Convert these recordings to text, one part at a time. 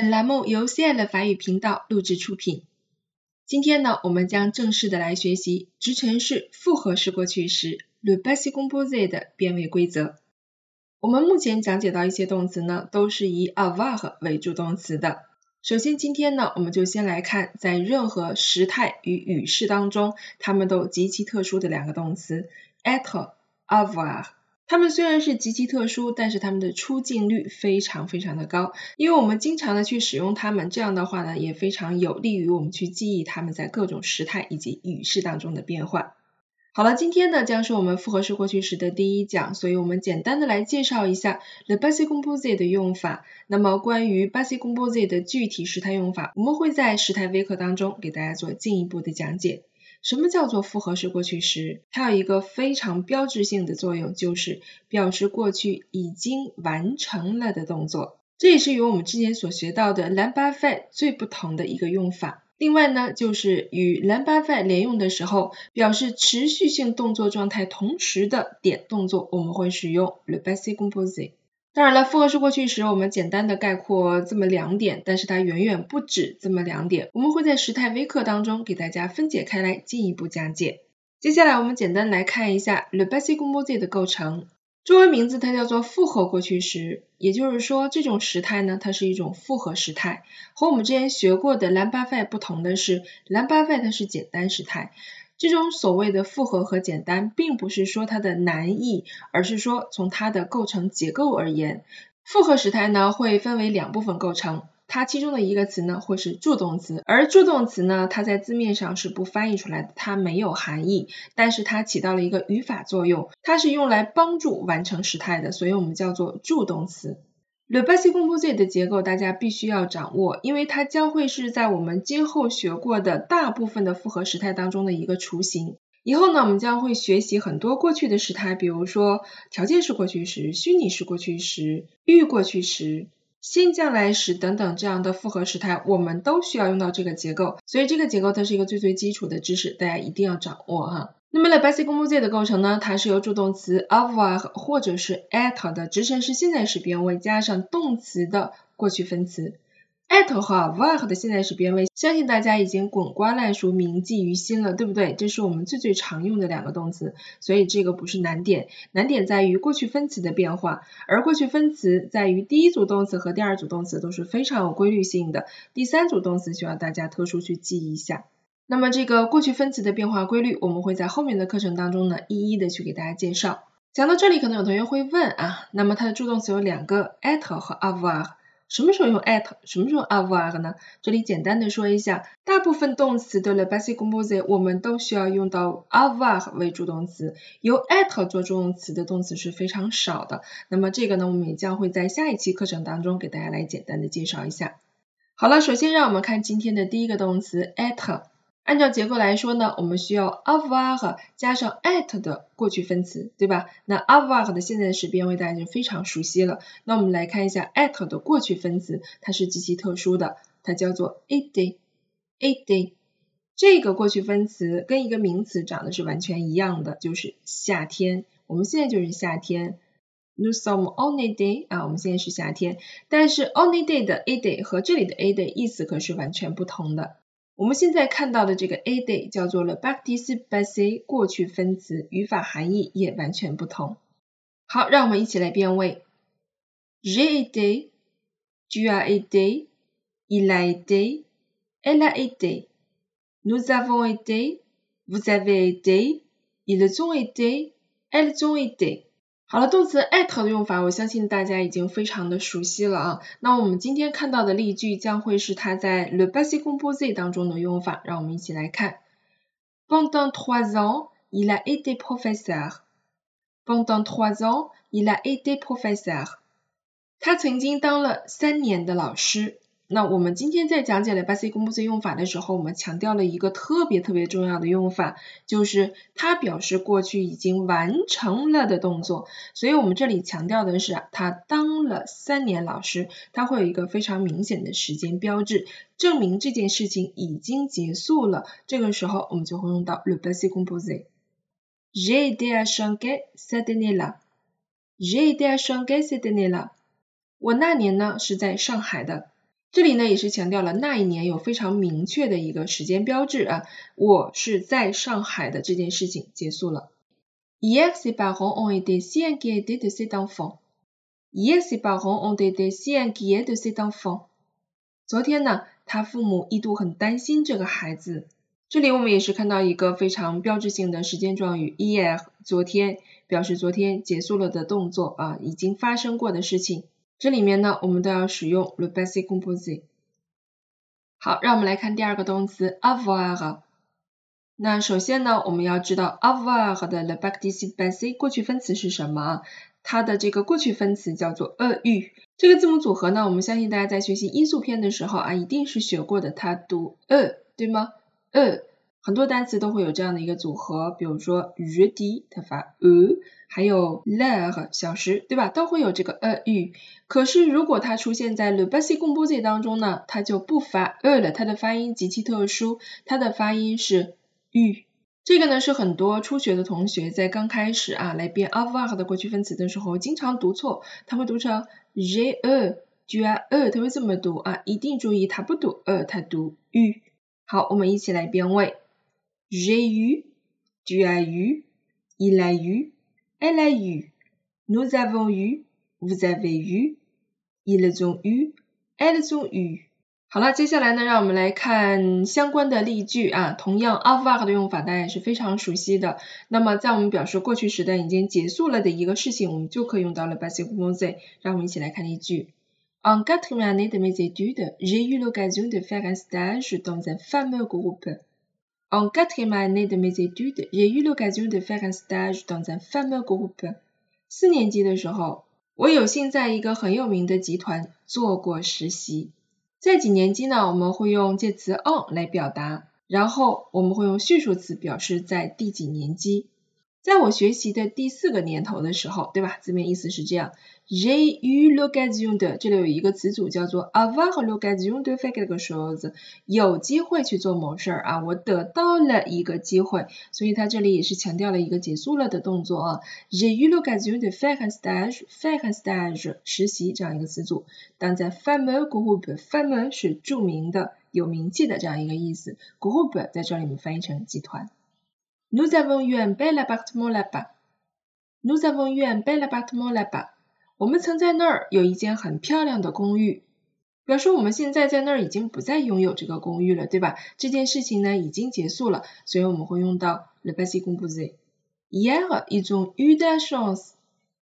本栏目由 CL 法语频道录制出品。今天呢，我们将正式的来学习直陈式复合式过去时 le passé composé 的变位规则。我们目前讲解到一些动词呢，都是以 avoir 为助动词的。首先，今天呢，我们就先来看在任何时态与语式当中，它们都极其特殊的两个动词 être、avoir。它们虽然是极其特殊，但是它们的出镜率非常非常的高，因为我们经常的去使用它们，这样的话呢，也非常有利于我们去记忆它们在各种时态以及语式当中的变换。好了，今天呢将是我们复合式过去时的第一讲，所以我们简单的来介绍一下 the passé composé 的用法。那么关于 passé composé 的具体时态用法，我们会在时态微课当中给大家做进一步的讲解。什么叫做复合式过去时？它有一个非常标志性的作用，就是表示过去已经完成了的动作。这也是与我们之前所学到的 lambarfai 最不同的一个用法。另外呢，就是与 l'imparfait 连用的时候，表示持续性动作状态同时的点动作，我们会使用 le passé composé。当然了，复合式过去时，我们简单的概括这么两点，但是它远远不止这么两点。我们会在时态微课当中给大家分解开来，进一步讲解。接下来我们简单来看一下 le b a s i composé 的构成。中文名字它叫做复合过去时，也就是说这种时态呢，它是一种复合时态。和我们之前学过的 la mbafai 不同的是 la mbafai 它是简单时态。这种所谓的复合和简单，并不是说它的难易，而是说从它的构成结构而言，复合时态呢会分为两部分构成，它其中的一个词呢会是助动词，而助动词呢它在字面上是不翻译出来的，它没有含义，但是它起到了一个语法作用，它是用来帮助完成时态的，所以我们叫做助动词。Le passé composé 的结构大家必须要掌握，因为它将会是在我们今后学过的大部分的复合时态当中的一个雏形。以后呢，我们将会学习很多过去的时态，比如说条件式过去时、虚拟式过去时、预过去时、现将来时等等这样的复合时态，我们都需要用到这个结构。所以这个结构它是一个最最基础的知识，大家一定要掌握哈。那么 le passé composé 的构成呢，它是由助动词 avoir 或者是 être 的直陈式现在时变位加上动词的过去分词。être 和 avoir 的现在时变位，相信大家已经滚瓜烂熟、铭记于心了，对不对？这是我们最最常用的两个动词，所以这个不是难点，难点在于过去分词的变化，而过去分词在于第一组动词和第二组动词都是非常有规律性的，第三组动词需要大家特殊去记一下。那么这个过去分词的变化规律，我们会在后面的课程当中呢，一一的去给大家介绍。讲到这里，可能有同学会问啊，那么它的助动词有两个，être 和 avoir，什么时候用 être，什么时候 avoir 呢？这里简单的说一下，大部分动词的 le passé composé 我们都需要用到 avoir 为助动词，由 être 做助动词的动词是非常少的。那么这个呢，我们也将会在下一期课程当中给大家来简单的介绍一下。好了，首先让我们看今天的第一个动词 être。按照结构来说呢，我们需要 avoir 加上 at 的过去分词，对吧？那 avoir 的现在时变位大家就非常熟悉了。那我们来看一下 at 的过去分词，它是极其特殊的，它叫做 été，été。这个过去分词跟一个名词长得是完全一样的，就是夏天。我们现在就是夏天，nous sommes en été 啊，我们现在是夏天。但是 en été 的 été 和这里的 été 意思可是完全不同的。我们现在看到的这个 a day 叫做了 participe passé 过去分词，语法含义也完全不同。好，让我们一起来变位。J'ai été, tu as été, il a été, elle a été, nous avons été, vous avez été, ils ont été, elles ont été。好了，动词 être 的用法，我相信大家已经非常的熟悉了啊。那我们今天看到的例句将会是它在 le passé composé 当中的用法，让我们一起来看。Pendant trois ans, il a été professeur. Pendant trois ans, il a été professeur. 他曾经当了三年的老师。那我们今天在讲解 le passé composé 用法的时候，我们强调了一个特别特别重要的用法，就是它表示过去已经完成了的动作。所以我们这里强调的是，他当了三年老师，它会有一个非常明显的时间标志，证明这件事情已经结束了。这个时候我们就会用到 le passé composé。J'ai été à Shanghai cette année-là. J'ai été à Shanghai cette année-là. 我那年呢是在上海的。这里呢也是强调了那一年有非常明确的一个时间标志啊，我是在上海的这件事情结束了。Hier ses parents ont été si inquiets de cet enfant. Hier ses parents ont été si inquiets de cet enfant. 昨天呢，他父母一度很担心这个孩子。这里我们也是看到一个非常标志性的时间状语 hier，昨天表示昨天结束了的动作啊，已经发生过的事情。这里面呢，我们都要使用 le passé composé。好，让我们来看第二个动词 avoir。那首先呢，我们要知道 avoir 的 le participe passé 过去分词是什么？它的这个过去分词叫做 a eu。这个字母组合呢，我们相信大家在学习音素篇的时候啊，一定是学过的，它读 a，对吗？a。很多单词都会有这样的一个组合，比如说 jeudi 它发 e，还有 l e r 小时，对吧？都会有这个 e u。可是如果它出现在 le b a s i c o m p o s i t 当中呢，它就不发 e 了，它的发音极其特殊，它的发音是 u。这个呢是很多初学的同学在刚开始啊来编 avoir 的过去分词的时候经常读错，他会读成 j e e j a e，他会这么读啊，一定注意它不读 e，它读 u。好，我们一起来编位。J'ai eu, tu as eu, il a eu, elle a eu, nous avons eu, vous avez eu, ils ont eu, elles ont eu。好了，接下来呢，让我们来看相关的例句啊。同样，avoir 的用法大家也是非常熟悉的。那么，在我们表示过去时代已经结束了的一个事情，我们就可以用到了 passé composé。让我们一起来看例句：En quatrième année de mes études, j'ai eu l'occasion de faire un stage dans un fameux groupe. En quatrième année de mes études, j'ai eu l'occasion de faire un stage dans un fameux groupe。四年级的时候，我有幸在一个很有名的集团做过实习。在几年级呢？我们会用介词 on 来表达，然后我们会用序数词表示在第几年级。在我学习的第四个年头的时候，对吧？字面意思是这样。J'ai eu l'occasion de，这里有一个词组叫做 avoir l'occasion de faire quelque chose，有机会去做某事儿啊，我得到了一个机会，所以它这里也是强调了一个结束了的动作啊。J'ai eu l'occasion de faire un stage，faire un stage，实习这样一个词组。当在 fameux groupe，fameux 是著名的、有名气的这样一个意思，groupe 在这里面翻译成集团。Nous avons eu un bel appartement là-bas. Nous avons eu un bel appartement là-bas. 我们曾在那儿有一间很漂亮的公寓，表示我们现在在那儿已经不再拥有这个公寓了，对吧？这件事情呢已经结束了，所以我们会用到 le passé composé。Hier ils ont eu de la chance.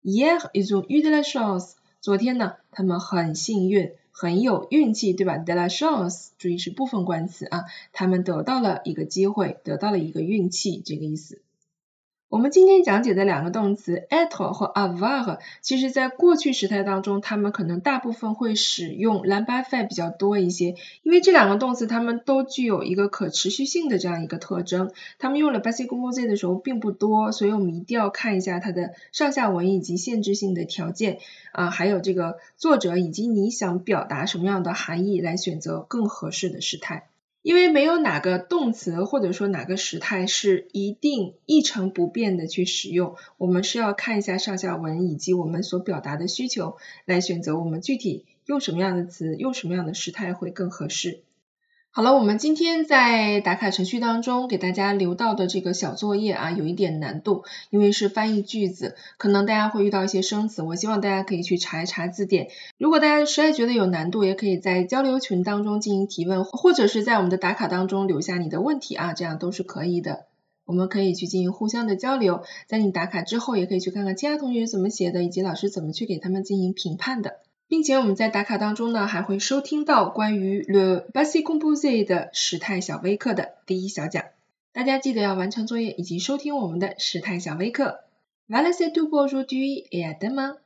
Hier ils ont eu de la chance. 昨天呢，他们很幸运，很有运气，对吧？de la chance，注意是部分冠词啊，他们得到了一个机会，得到了一个运气，这个意思。我们今天讲解的两个动词 être 和 avoir，其实在过去时态当中，它们可能大部分会使用 l'imparfait 比较多一些，因为这两个动词它们都具有一个可持续性的这样一个特征，它们用了 passé composé 的时候并不多，所以我们一定要看一下它的上下文以及限制性的条件。啊，还有这个作者以及你想表达什么样的含义来选择更合适的时态。因为没有哪个动词或者说哪个时态是一定一成不变的去使用，我们是要看一下上下文以及我们所表达的需求，来选择我们具体用什么样的词，用什么样的时态会更合适。好了，我们今天在打卡程序当中给大家留到的这个小作业啊，有一点难度，因为是翻译句子，可能大家会遇到一些生词，我希望大家可以去查一查字典。如果大家实在觉得有难度，也可以在交流群当中进行提问，或者是在我们的打卡当中留下你的问题啊，这样都是可以的。我们可以去进行互相的交流，在你打卡之后，也可以去看看其他同学怎么写的，以及老师怎么去给他们进行评判的。并且我们在打卡当中呢还会收听到关于 le b a s i c o m p o s e 的时态小微课的第一小讲。大家记得要完成作业以及收听我们的时态小微课。Valencia dubo rou dui yeah dama